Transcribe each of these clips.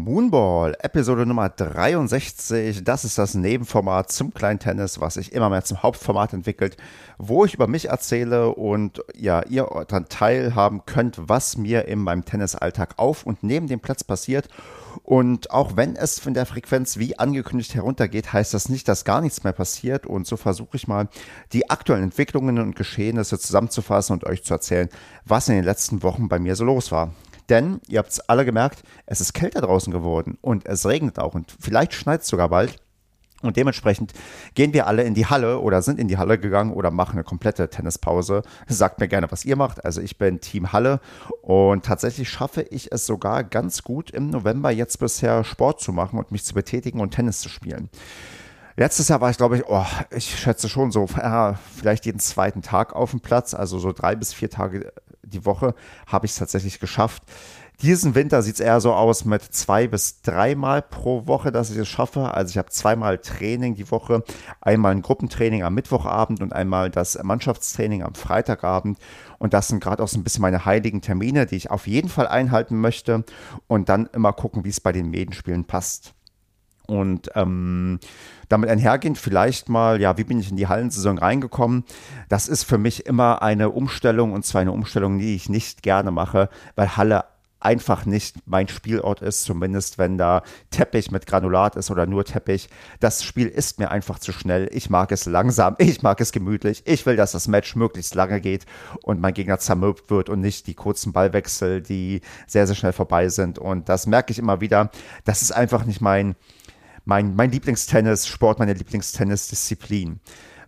Moonball, Episode Nummer 63. Das ist das Nebenformat zum kleinen Tennis, was sich immer mehr zum Hauptformat entwickelt, wo ich über mich erzähle und ja, ihr daran teilhaben könnt, was mir in meinem Tennisalltag auf und neben dem Platz passiert. Und auch wenn es von der Frequenz wie angekündigt heruntergeht, heißt das nicht, dass gar nichts mehr passiert. Und so versuche ich mal, die aktuellen Entwicklungen und Geschehnisse zusammenzufassen und euch zu erzählen, was in den letzten Wochen bei mir so los war. Denn, ihr habt es alle gemerkt, es ist kälter draußen geworden und es regnet auch und vielleicht schneit es sogar bald. Und dementsprechend gehen wir alle in die Halle oder sind in die Halle gegangen oder machen eine komplette Tennispause. Sagt mir gerne, was ihr macht. Also ich bin Team Halle und tatsächlich schaffe ich es sogar ganz gut im November jetzt bisher Sport zu machen und mich zu betätigen und Tennis zu spielen. Letztes Jahr war ich, glaube ich, oh, ich schätze schon so, ja, vielleicht jeden zweiten Tag auf dem Platz, also so drei bis vier Tage die Woche habe ich es tatsächlich geschafft. Diesen Winter sieht es eher so aus mit zwei bis dreimal pro Woche, dass ich es schaffe. Also ich habe zweimal Training die Woche, einmal ein Gruppentraining am Mittwochabend und einmal das Mannschaftstraining am Freitagabend. Und das sind gerade auch so ein bisschen meine heiligen Termine, die ich auf jeden Fall einhalten möchte und dann immer gucken, wie es bei den Medenspielen passt. Und ähm, damit einhergehend vielleicht mal, ja, wie bin ich in die Hallensaison reingekommen? Das ist für mich immer eine Umstellung und zwar eine Umstellung, die ich nicht gerne mache, weil Halle einfach nicht mein Spielort ist, zumindest wenn da Teppich mit Granulat ist oder nur Teppich. Das Spiel ist mir einfach zu schnell. Ich mag es langsam, ich mag es gemütlich. Ich will, dass das Match möglichst lange geht und mein Gegner zermürbt wird und nicht die kurzen Ballwechsel, die sehr, sehr schnell vorbei sind. Und das merke ich immer wieder. Das ist einfach nicht mein, mein, mein Lieblingstennis-Sport, meine Lieblingstennis-Disziplin.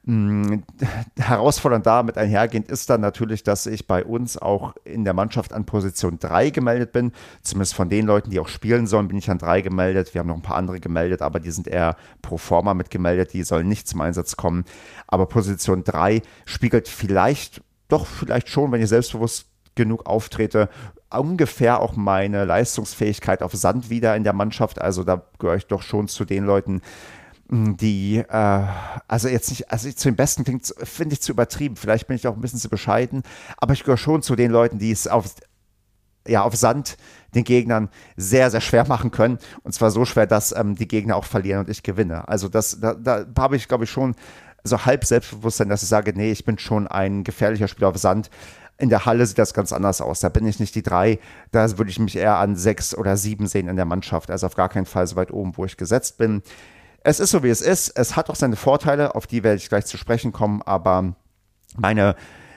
Hm, herausfordernd damit einhergehend ist dann natürlich, dass ich bei uns auch in der Mannschaft an Position 3 gemeldet bin. Zumindest von den Leuten, die auch spielen sollen, bin ich an 3 gemeldet. Wir haben noch ein paar andere gemeldet, aber die sind eher pro forma mitgemeldet. Die sollen nicht zum Einsatz kommen. Aber Position 3 spiegelt vielleicht, doch vielleicht schon, wenn ich selbstbewusst genug auftrete, ungefähr auch meine Leistungsfähigkeit auf Sand wieder in der Mannschaft. Also da gehöre ich doch schon zu den Leuten, hm, die, äh, also jetzt nicht, also zu den Besten klingt, finde ich zu übertrieben. Vielleicht bin ich auch ein bisschen zu bescheiden, aber ich gehöre schon zu den Leuten, die es auf, ja, auf Sand den Gegnern sehr, sehr schwer machen können. Und zwar so schwer, dass ähm, die Gegner auch verlieren und ich gewinne. Also das, da, da habe ich, glaube ich, schon so halb Selbstbewusstsein, dass ich sage, nee, ich bin schon ein gefährlicher Spieler auf Sand. In der Halle sieht das ganz anders aus. Da bin ich nicht die drei. Da würde ich mich eher an sechs oder sieben sehen in der Mannschaft. Also auf gar keinen Fall so weit oben, wo ich gesetzt bin. Es ist so, wie es ist. Es hat auch seine Vorteile, auf die werde ich gleich zu sprechen kommen. Aber meine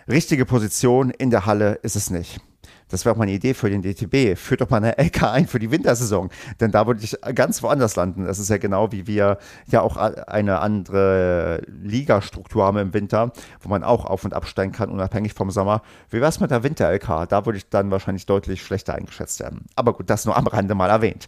richtige Position in der Halle ist es nicht. Das wäre auch meine Idee für den DTB. Führt doch mal eine LK ein für die Wintersaison. Denn da würde ich ganz woanders landen. Das ist ja genau wie wir ja auch eine andere Ligastruktur haben im Winter, wo man auch auf- und absteigen kann, unabhängig vom Sommer. Wie wäre es mit der Winter-LK? Da würde ich dann wahrscheinlich deutlich schlechter eingeschätzt werden. Aber gut, das nur am Rande mal erwähnt.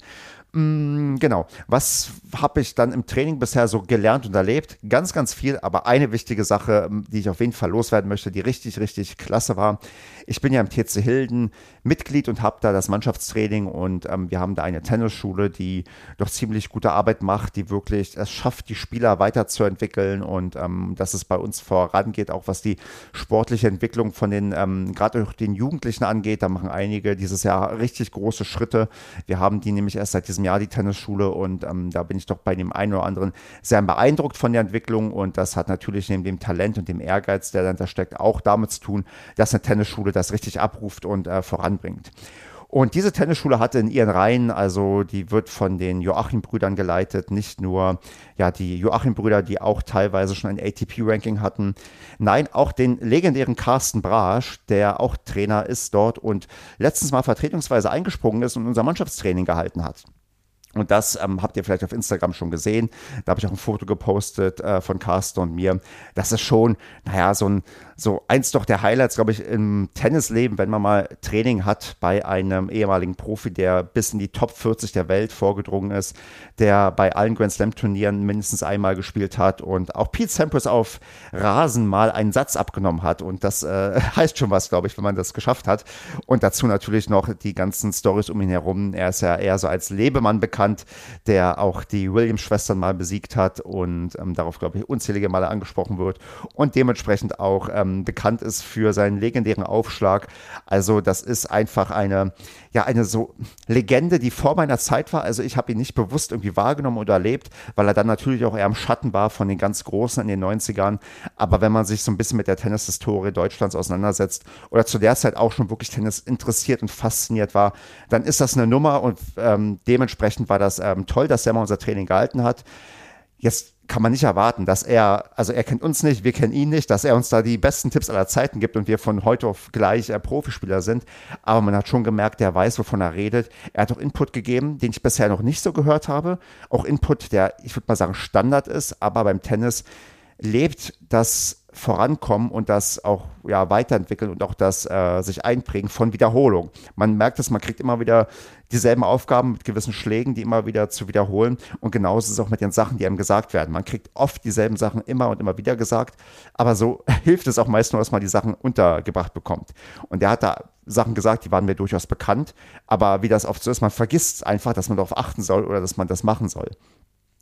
Mm, genau. Was habe ich dann im Training bisher so gelernt und erlebt? Ganz, ganz viel, aber eine wichtige Sache, die ich auf jeden Fall loswerden möchte, die richtig, richtig klasse war. Ich bin ja im TC Hilden Mitglied und habe da das Mannschaftstraining und ähm, wir haben da eine Tennisschule, die doch ziemlich gute Arbeit macht, die wirklich es schafft, die Spieler weiterzuentwickeln und ähm, dass es bei uns vorangeht, auch was die sportliche Entwicklung von den, ähm, gerade auch den Jugendlichen angeht. Da machen einige dieses Jahr richtig große Schritte. Wir haben die nämlich erst seit diesem Jahr die Tennisschule und ähm, da bin ich doch bei dem einen oder anderen sehr beeindruckt von der Entwicklung und das hat natürlich neben dem Talent und dem Ehrgeiz, der dahinter steckt, auch damit zu tun, dass eine Tennisschule das richtig abruft und äh, voranbringt. Und diese Tennisschule hatte in ihren Reihen, also die wird von den Joachim-Brüdern geleitet, nicht nur ja die Joachim-Brüder, die auch teilweise schon ein ATP-Ranking hatten, nein, auch den legendären Carsten Brasch, der auch Trainer ist dort und letztens mal vertretungsweise eingesprungen ist und unser Mannschaftstraining gehalten hat. Und das ähm, habt ihr vielleicht auf Instagram schon gesehen. Da habe ich auch ein Foto gepostet äh, von Carsten und mir. Das ist schon, naja, so ein, so eins doch der Highlights, glaube ich, im Tennisleben, wenn man mal Training hat bei einem ehemaligen Profi, der bis in die Top 40 der Welt vorgedrungen ist, der bei allen Grand Slam Turnieren mindestens einmal gespielt hat und auch Pete Sampras auf Rasen mal einen Satz abgenommen hat. Und das äh, heißt schon was, glaube ich, wenn man das geschafft hat. Und dazu natürlich noch die ganzen Stories um ihn herum. Er ist ja eher so als Lebemann bekannt, der auch die Williams-Schwestern mal besiegt hat und ähm, darauf, glaube ich, unzählige Male angesprochen wird und dementsprechend auch ähm, ähm, bekannt ist für seinen legendären Aufschlag. Also das ist einfach eine, ja, eine so Legende, die vor meiner Zeit war. Also ich habe ihn nicht bewusst irgendwie wahrgenommen oder erlebt, weil er dann natürlich auch eher im Schatten war von den ganz Großen in den 90ern. Aber wenn man sich so ein bisschen mit der Tennishistorie Deutschlands auseinandersetzt oder zu der Zeit auch schon wirklich Tennis interessiert und fasziniert war, dann ist das eine Nummer und ähm, dementsprechend war das ähm, toll, dass er mal unser Training gehalten hat. Jetzt kann man nicht erwarten, dass er, also er kennt uns nicht, wir kennen ihn nicht, dass er uns da die besten Tipps aller Zeiten gibt und wir von heute auf gleich äh, Profispieler sind. Aber man hat schon gemerkt, der weiß, wovon er redet. Er hat auch Input gegeben, den ich bisher noch nicht so gehört habe. Auch Input, der, ich würde mal sagen, Standard ist, aber beim Tennis lebt das Vorankommen und das auch ja, weiterentwickeln und auch das äh, sich einprägen von Wiederholung. Man merkt es, man kriegt immer wieder dieselben Aufgaben mit gewissen Schlägen, die immer wieder zu wiederholen. Und genauso ist es auch mit den Sachen, die einem gesagt werden. Man kriegt oft dieselben Sachen immer und immer wieder gesagt, aber so hilft es auch meist nur, dass man die Sachen untergebracht bekommt. Und der hat da Sachen gesagt, die waren mir durchaus bekannt, aber wie das oft so ist, man vergisst einfach, dass man darauf achten soll oder dass man das machen soll.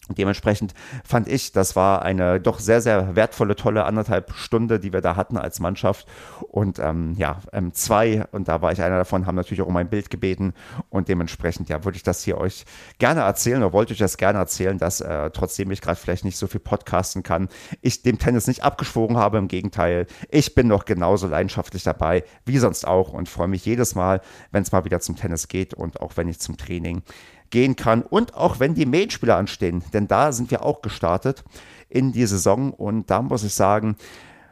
Dementsprechend fand ich, das war eine doch sehr, sehr wertvolle, tolle anderthalb Stunde, die wir da hatten als Mannschaft. Und ähm, ja, ähm, zwei, und da war ich einer davon, haben natürlich auch um ein Bild gebeten. Und dementsprechend, ja, würde ich das hier euch gerne erzählen oder wollte ich das gerne erzählen, dass äh, trotzdem ich gerade vielleicht nicht so viel podcasten kann, ich dem Tennis nicht abgeschworen habe. Im Gegenteil, ich bin noch genauso leidenschaftlich dabei wie sonst auch und freue mich jedes Mal, wenn es mal wieder zum Tennis geht und auch wenn ich zum Training gehen kann und auch wenn die Main-Spieler anstehen, denn da sind wir auch gestartet in die Saison und da muss ich sagen,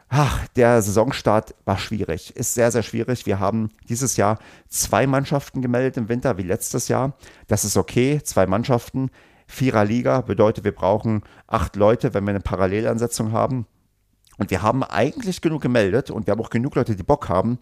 ach, der Saisonstart war schwierig, ist sehr, sehr schwierig. Wir haben dieses Jahr zwei Mannschaften gemeldet im Winter, wie letztes Jahr. Das ist okay, zwei Mannschaften. Vierer Liga bedeutet, wir brauchen acht Leute, wenn wir eine Parallelansetzung haben. Und wir haben eigentlich genug gemeldet und wir haben auch genug Leute, die Bock haben.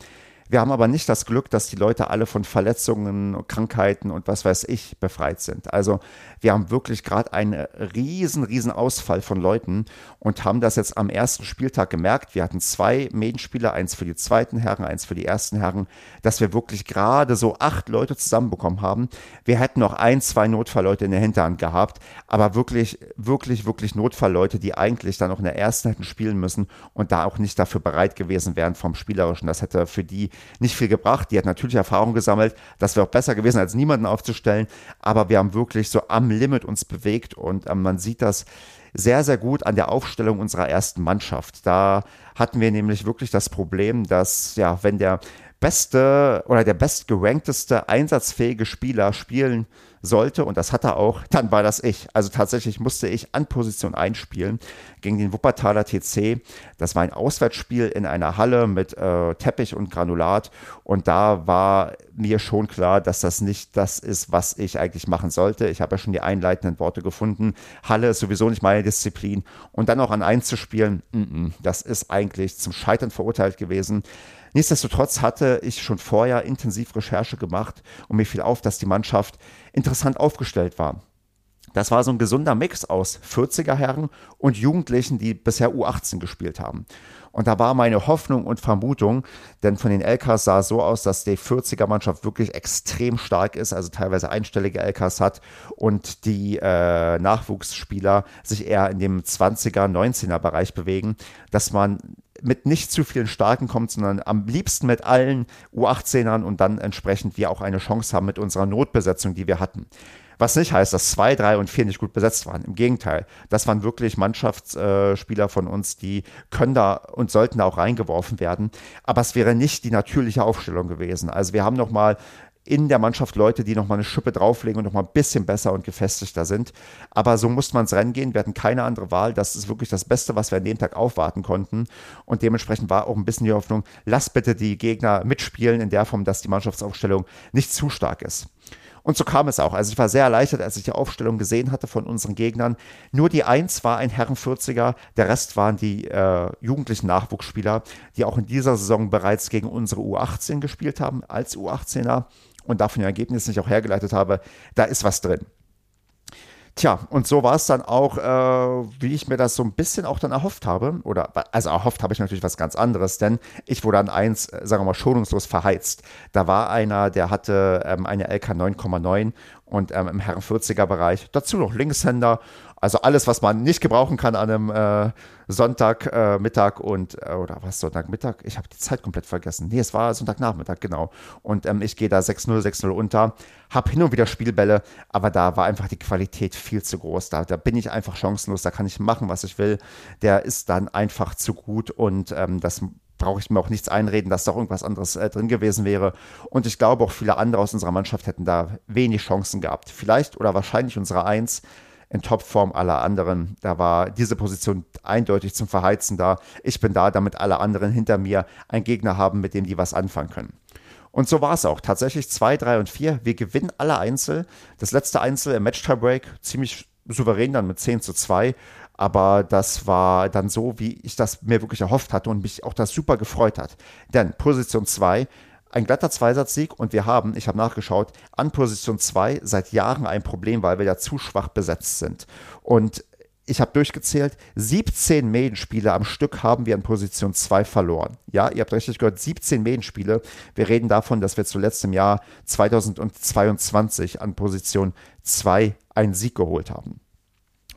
Wir haben aber nicht das Glück, dass die Leute alle von Verletzungen, Krankheiten und was weiß ich befreit sind. Also wir haben wirklich gerade einen riesen, riesen Ausfall von Leuten und haben das jetzt am ersten Spieltag gemerkt. Wir hatten zwei Medienspieler, eins für die zweiten Herren, eins für die ersten Herren, dass wir wirklich gerade so acht Leute zusammenbekommen haben. Wir hätten noch ein, zwei Notfallleute in der Hinterhand gehabt, aber wirklich, wirklich, wirklich Notfallleute, die eigentlich dann auch in der ersten hätten spielen müssen und da auch nicht dafür bereit gewesen wären vom Spielerischen. Das hätte für die nicht viel gebracht. Die hat natürlich Erfahrung gesammelt. Das wäre auch besser gewesen, als niemanden aufzustellen. Aber wir haben wirklich so am Limit uns bewegt und ähm, man sieht das sehr, sehr gut an der Aufstellung unserer ersten Mannschaft. Da hatten wir nämlich wirklich das Problem, dass, ja, wenn der beste oder der bestgerankteste einsatzfähige Spieler spielen sollte, und das hat er auch, dann war das ich. Also tatsächlich musste ich an Position einspielen gegen den Wuppertaler TC. Das war ein Auswärtsspiel in einer Halle mit äh, Teppich und Granulat. Und da war mir schon klar, dass das nicht das ist, was ich eigentlich machen sollte. Ich habe ja schon die einleitenden Worte gefunden. Halle ist sowieso nicht meine Disziplin. Und dann auch an eins zu spielen, mm -mm, das ist eigentlich zum Scheitern verurteilt gewesen. Nichtsdestotrotz hatte ich schon vorher intensiv Recherche gemacht und mir fiel auf, dass die Mannschaft interessant aufgestellt war. Das war so ein gesunder Mix aus 40er Herren und Jugendlichen, die bisher U18 gespielt haben. Und da war meine Hoffnung und Vermutung, denn von den LKs sah es so aus, dass die 40er Mannschaft wirklich extrem stark ist, also teilweise einstellige LKs hat und die äh, Nachwuchsspieler sich eher in dem 20er, 19er Bereich bewegen, dass man mit nicht zu vielen Starken kommt, sondern am liebsten mit allen U18ern und dann entsprechend wir auch eine Chance haben mit unserer Notbesetzung, die wir hatten. Was nicht heißt, dass zwei, drei und vier nicht gut besetzt waren. Im Gegenteil, das waren wirklich Mannschaftsspieler von uns, die können da und sollten da auch reingeworfen werden. Aber es wäre nicht die natürliche Aufstellung gewesen. Also wir haben nochmal in der Mannschaft Leute, die nochmal eine Schippe drauflegen und nochmal ein bisschen besser und gefestigter sind. Aber so musste man Rennen gehen. Wir hatten keine andere Wahl. Das ist wirklich das Beste, was wir an dem Tag aufwarten konnten. Und dementsprechend war auch ein bisschen die Hoffnung, lass bitte die Gegner mitspielen in der Form, dass die Mannschaftsaufstellung nicht zu stark ist. Und so kam es auch. Also ich war sehr erleichtert, als ich die Aufstellung gesehen hatte von unseren Gegnern. Nur die Eins war ein Herren 40er, der Rest waren die äh, jugendlichen Nachwuchsspieler, die auch in dieser Saison bereits gegen unsere U18 gespielt haben, als U18er und davon die Ergebnisse nicht auch hergeleitet habe, da ist was drin. Tja, und so war es dann auch, äh, wie ich mir das so ein bisschen auch dann erhofft habe. Oder, also erhofft habe ich natürlich was ganz anderes, denn ich wurde an eins, äh, sagen wir mal, schonungslos verheizt. Da war einer, der hatte ähm, eine LK 9,9 und ähm, im Herren 40er Bereich. Dazu noch Linkshänder also alles, was man nicht gebrauchen kann an einem äh, Sonntagmittag äh, und, äh, oder was, Sonntagmittag? Ich habe die Zeit komplett vergessen. Nee, es war Sonntagnachmittag, genau. Und ähm, ich gehe da 6-0, 6-0 unter, habe hin und wieder Spielbälle, aber da war einfach die Qualität viel zu groß. Da, da bin ich einfach chancenlos, da kann ich machen, was ich will. Der ist dann einfach zu gut und ähm, das brauche ich mir auch nichts einreden, dass da irgendwas anderes äh, drin gewesen wäre. Und ich glaube, auch viele andere aus unserer Mannschaft hätten da wenig Chancen gehabt. Vielleicht oder wahrscheinlich unsere Eins in Topform aller anderen. Da war diese Position eindeutig zum Verheizen da. Ich bin da, damit alle anderen hinter mir einen Gegner haben, mit dem die was anfangen können. Und so war es auch. Tatsächlich 2, 3 und 4. Wir gewinnen alle Einzel. Das letzte Einzel im Match-Tiebreak ziemlich souverän dann mit 10 zu 2. Aber das war dann so, wie ich das mir wirklich erhofft hatte und mich auch das super gefreut hat. Denn Position 2 ein glatter Zweisatzsieg und wir haben, ich habe nachgeschaut, an Position 2 seit Jahren ein Problem, weil wir ja zu schwach besetzt sind. Und ich habe durchgezählt, 17 Medienspiele am Stück haben wir an Position 2 verloren. Ja, ihr habt richtig gehört, 17 Medienspiele. Wir reden davon, dass wir zuletzt im Jahr 2022 an Position 2 einen Sieg geholt haben.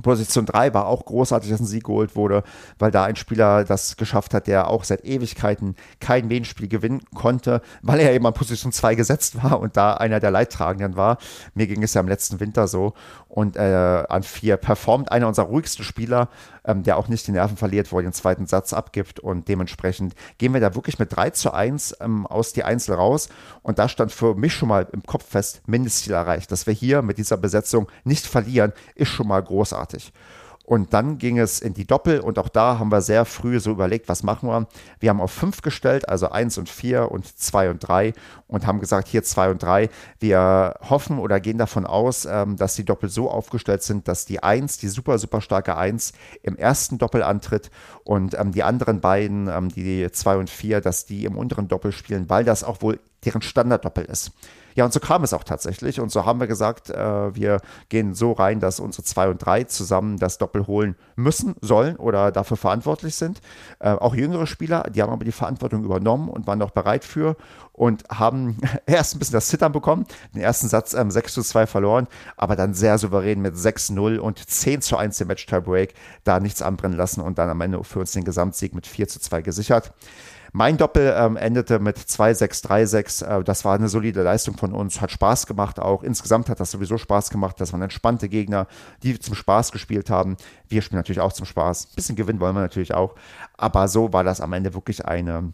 Position 3 war auch großartig, dass ein Sieg geholt wurde, weil da ein Spieler das geschafft hat, der auch seit Ewigkeiten kein Medienspiel gewinnen konnte, weil er eben an Position 2 gesetzt war und da einer der Leidtragenden war. Mir ging es ja im letzten Winter so. Und äh, an 4 performt einer unserer ruhigsten Spieler, ähm, der auch nicht die Nerven verliert, wo er den zweiten Satz abgibt. Und dementsprechend gehen wir da wirklich mit 3 zu 1 ähm, aus die Einzel raus. Und da stand für mich schon mal im Kopf fest, Mindestziel erreicht. Dass wir hier mit dieser Besetzung nicht verlieren, ist schon mal großartig. Und dann ging es in die Doppel und auch da haben wir sehr früh so überlegt, was machen wir. Wir haben auf fünf gestellt, also eins und vier und zwei und drei und haben gesagt, hier zwei und drei. Wir hoffen oder gehen davon aus, ähm, dass die Doppel so aufgestellt sind, dass die eins, die super, super starke eins im ersten Doppel antritt und ähm, die anderen beiden, ähm, die zwei und vier, dass die im unteren Doppel spielen, weil das auch wohl deren Standarddoppel ist. Ja, und so kam es auch tatsächlich. Und so haben wir gesagt, äh, wir gehen so rein, dass unsere zwei und drei zusammen das Doppel holen müssen, sollen oder dafür verantwortlich sind. Äh, auch jüngere Spieler, die haben aber die Verantwortung übernommen und waren auch bereit für und haben erst ein bisschen das Zittern bekommen, den ersten Satz ähm, 6 zu 2 verloren, aber dann sehr souverän mit 6-0 und 10 zu 1 im Match-Tiebreak da nichts anbrennen lassen und dann am Ende für uns den Gesamtsieg mit 4 zu 2 gesichert. Mein Doppel ähm, endete mit 2-6-3-6. Äh, das war eine solide Leistung von uns, hat Spaß gemacht auch. Insgesamt hat das sowieso Spaß gemacht. Das waren entspannte Gegner, die zum Spaß gespielt haben. Wir spielen natürlich auch zum Spaß. Ein bisschen gewinnen wollen wir natürlich auch. Aber so war das am Ende wirklich eine,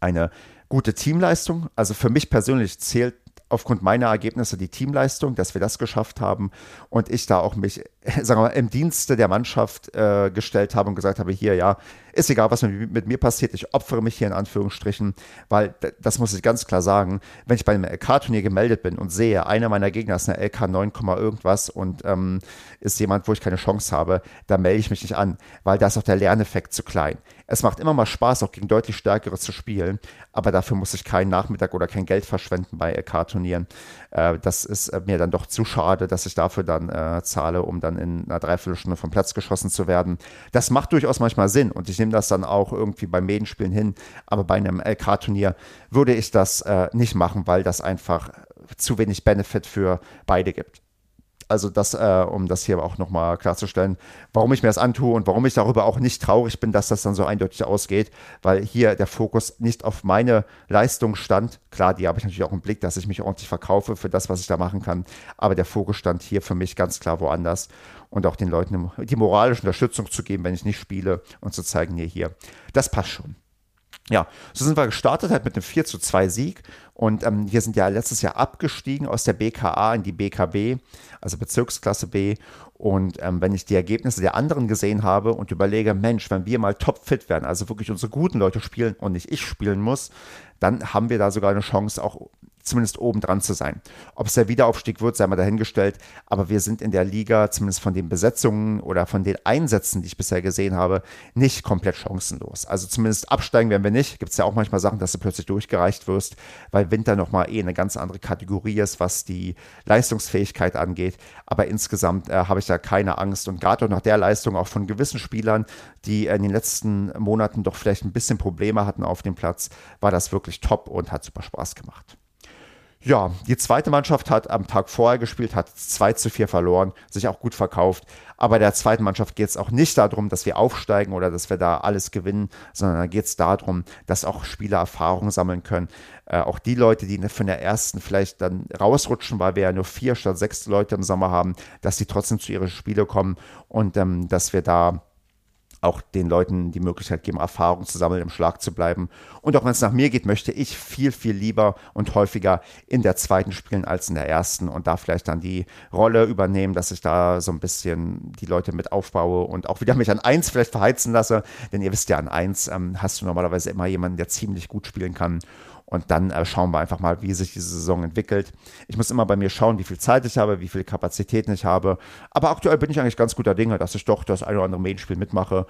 eine gute Teamleistung. Also für mich persönlich zählt aufgrund meiner Ergebnisse die Teamleistung, dass wir das geschafft haben und ich da auch mich, sagen wir mal, im Dienste der Mannschaft äh, gestellt habe und gesagt habe, hier, ja, ist egal, was mit, mit, mir passiert, ich opfere mich hier in Anführungsstrichen, weil das muss ich ganz klar sagen, wenn ich bei einem LK-Turnier gemeldet bin und sehe, einer meiner Gegner ist eine LK 9, irgendwas und ähm, ist jemand, wo ich keine Chance habe, da melde ich mich nicht an, weil da ist auch der Lerneffekt zu klein. Es macht immer mal Spaß, auch gegen deutlich stärkere zu spielen, aber dafür muss ich keinen Nachmittag oder kein Geld verschwenden bei LK-Turnieren. Äh, das ist äh, mir dann doch zu schade, dass ich dafür dann äh, zahle, um dann in einer Dreiviertelstunde vom Platz geschossen zu werden. Das macht durchaus manchmal Sinn und ich nehme das dann auch irgendwie bei Medienspielen hin, aber bei einem LK-Turnier würde ich das äh, nicht machen, weil das einfach zu wenig Benefit für beide gibt. Also das, äh, um das hier auch nochmal klarzustellen, warum ich mir das antue und warum ich darüber auch nicht traurig bin, dass das dann so eindeutig ausgeht, weil hier der Fokus nicht auf meine Leistung stand. Klar, die habe ich natürlich auch im Blick, dass ich mich ordentlich verkaufe für das, was ich da machen kann. Aber der Fokus stand hier für mich ganz klar woanders und auch den Leuten die moralische Unterstützung zu geben, wenn ich nicht spiele und zu zeigen, nee, hier, das passt schon. Ja, so sind wir gestartet halt mit einem 4 zu 2 Sieg und ähm, wir sind ja letztes Jahr abgestiegen aus der BKA in die BKB, also Bezirksklasse B. Und ähm, wenn ich die Ergebnisse der anderen gesehen habe und überlege, Mensch, wenn wir mal topfit werden, also wirklich unsere guten Leute spielen und nicht ich spielen muss, dann haben wir da sogar eine Chance, auch zumindest oben dran zu sein. Ob es der Wiederaufstieg wird, sei mal dahingestellt, aber wir sind in der Liga, zumindest von den Besetzungen oder von den Einsätzen, die ich bisher gesehen habe, nicht komplett chancenlos. Also zumindest absteigen werden wir nicht. Gibt es ja auch manchmal Sachen, dass du plötzlich durchgereicht wirst, weil Winter nochmal eh eine ganz andere Kategorie ist, was die Leistungsfähigkeit angeht. Aber insgesamt äh, habe ich da keine Angst und gerade auch nach der Leistung auch von gewissen Spielern, die in den letzten Monaten doch vielleicht ein bisschen Probleme hatten auf dem Platz, war das wirklich top und hat super Spaß gemacht. Ja, die zweite Mannschaft hat am Tag vorher gespielt, hat 2 zu 4 verloren, sich auch gut verkauft. Aber der zweiten Mannschaft geht es auch nicht darum, dass wir aufsteigen oder dass wir da alles gewinnen, sondern da geht es darum, dass auch Spieler Erfahrung sammeln können. Äh, auch die Leute, die von der ersten vielleicht dann rausrutschen, weil wir ja nur vier statt sechs Leute im Sommer haben, dass die trotzdem zu ihren Spiele kommen und ähm, dass wir da auch den Leuten die Möglichkeit geben, Erfahrung zu sammeln, im Schlag zu bleiben. Und auch wenn es nach mir geht, möchte ich viel, viel lieber und häufiger in der zweiten spielen als in der ersten und da vielleicht dann die Rolle übernehmen, dass ich da so ein bisschen die Leute mit aufbaue und auch wieder mich an eins vielleicht verheizen lasse. Denn ihr wisst ja, an eins ähm, hast du normalerweise immer jemanden, der ziemlich gut spielen kann. Und dann äh, schauen wir einfach mal, wie sich diese Saison entwickelt. Ich muss immer bei mir schauen, wie viel Zeit ich habe, wie viele Kapazitäten ich habe. Aber aktuell bin ich eigentlich ganz guter Dinge, dass ich doch das eine oder andere Main-Spiel mitmache.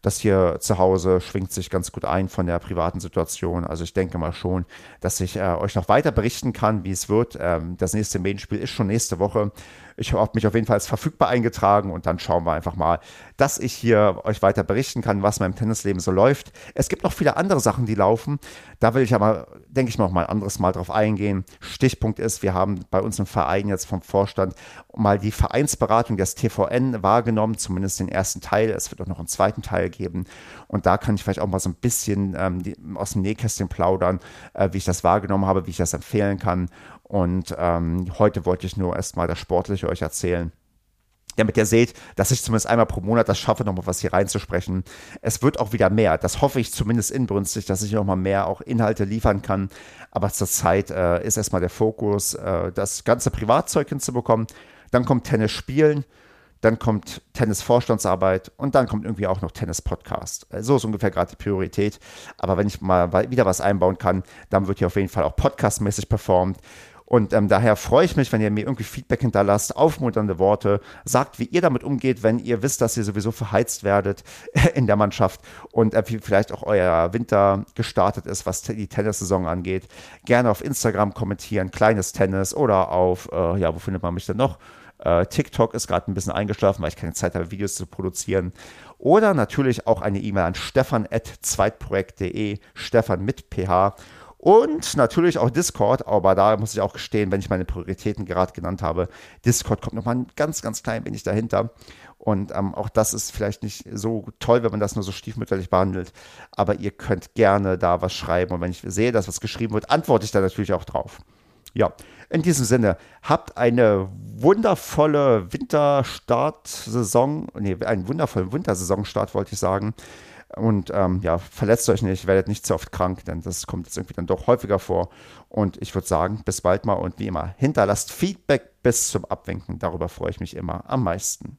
Das hier zu Hause schwingt sich ganz gut ein von der privaten Situation. Also ich denke mal schon, dass ich äh, euch noch weiter berichten kann, wie es wird. Ähm, das nächste Main-Spiel ist schon nächste Woche. Ich habe mich auf jeden Fall als verfügbar eingetragen und dann schauen wir einfach mal, dass ich hier euch weiter berichten kann, was meinem Tennisleben so läuft. Es gibt noch viele andere Sachen, die laufen. Da will ich aber, denke ich, noch mal ein anderes Mal drauf eingehen. Stichpunkt ist, wir haben bei uns im Verein jetzt vom Vorstand mal die Vereinsberatung des TVN wahrgenommen, zumindest den ersten Teil. Es wird auch noch einen zweiten Teil geben. Und da kann ich vielleicht auch mal so ein bisschen ähm, die, aus dem Nähkästchen plaudern, äh, wie ich das wahrgenommen habe, wie ich das empfehlen kann. Und ähm, heute wollte ich nur erstmal das Sportliche euch erzählen damit ihr seht, dass ich zumindest einmal pro Monat das schaffe, nochmal was hier reinzusprechen. Es wird auch wieder mehr. Das hoffe ich zumindest inbrünstig, dass ich nochmal mehr auch Inhalte liefern kann. Aber zurzeit äh, ist erstmal der Fokus, äh, das ganze Privatzeug hinzubekommen. Dann kommt Tennis spielen dann kommt Tennis-Vorstandsarbeit und dann kommt irgendwie auch noch Tennis-Podcast. So ist ungefähr gerade die Priorität. Aber wenn ich mal wieder was einbauen kann, dann wird hier auf jeden Fall auch podcastmäßig performt. Und ähm, daher freue ich mich, wenn ihr mir irgendwie Feedback hinterlasst, aufmunternde Worte, sagt, wie ihr damit umgeht, wenn ihr wisst, dass ihr sowieso verheizt werdet in der Mannschaft und äh, wie vielleicht auch euer Winter gestartet ist, was die Tennissaison angeht. Gerne auf Instagram kommentieren, kleines Tennis oder auf, äh, ja, wo findet man mich denn noch? Äh, TikTok ist gerade ein bisschen eingeschlafen, weil ich keine Zeit habe, Videos zu produzieren. Oder natürlich auch eine E-Mail an stefan.zweitprojekt.de, Stefan mit ph. Und natürlich auch Discord, aber da muss ich auch gestehen, wenn ich meine Prioritäten gerade genannt habe, Discord kommt nochmal ein ganz, ganz klein wenig dahinter. Und ähm, auch das ist vielleicht nicht so toll, wenn man das nur so stiefmütterlich behandelt. Aber ihr könnt gerne da was schreiben. Und wenn ich sehe, dass was geschrieben wird, antworte ich da natürlich auch drauf. Ja, in diesem Sinne, habt eine wundervolle Winterstartsaison, nee, einen wundervollen Wintersaisonstart, wollte ich sagen. Und ähm, ja, verletzt euch nicht, werdet nicht zu oft krank, denn das kommt jetzt irgendwie dann doch häufiger vor. Und ich würde sagen, bis bald mal und wie immer, hinterlasst Feedback bis zum Abwinken. Darüber freue ich mich immer am meisten.